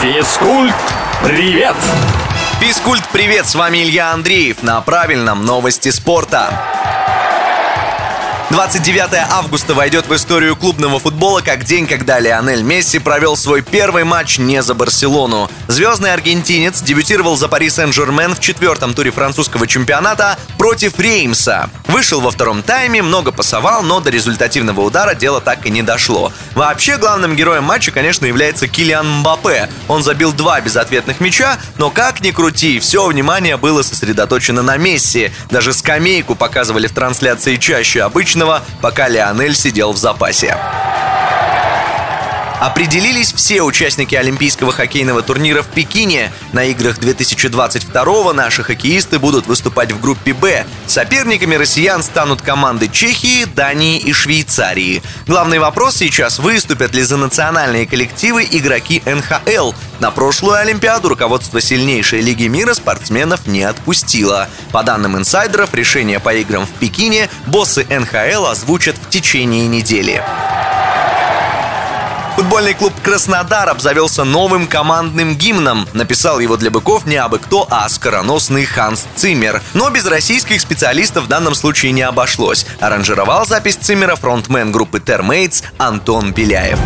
Физкульт, привет! Физкульт, привет! С вами Илья Андреев на правильном новости спорта. 29 августа войдет в историю клубного футбола как день, когда Лионель Месси провел свой первый матч не за Барселону. Звездный аргентинец дебютировал за Пари Сен-Жермен в четвертом туре французского чемпионата против Реймса. Вышел во втором тайме, много пасовал, но до результативного удара дело так и не дошло. Вообще, главным героем матча, конечно, является Килиан Мбаппе. Он забил два безответных мяча, но как ни крути, все внимание было сосредоточено на Месси. Даже скамейку показывали в трансляции чаще обычно Логинова, пока Лионель сидел в запасе. Определились все участники Олимпийского хоккейного турнира в Пекине. На играх 2022 наши хоккеисты будут выступать в группе «Б». Соперниками россиян станут команды Чехии, Дании и Швейцарии. Главный вопрос сейчас – выступят ли за национальные коллективы игроки НХЛ? На прошлую Олимпиаду руководство сильнейшей лиги мира спортсменов не отпустило. По данным инсайдеров, решение по играм в Пекине боссы НХЛ озвучат в течение недели. Футбольный клуб «Краснодар» обзавелся новым командным гимном. Написал его для быков не абы кто, а скороносный Ханс Циммер. Но без российских специалистов в данном случае не обошлось. Аранжировал запись Циммера фронтмен группы Термейтс Антон Беляев.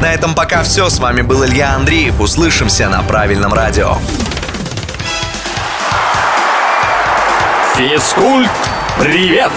На этом пока все. С вами был Илья Андреев. Услышимся на правильном радио. Физкульт, привет!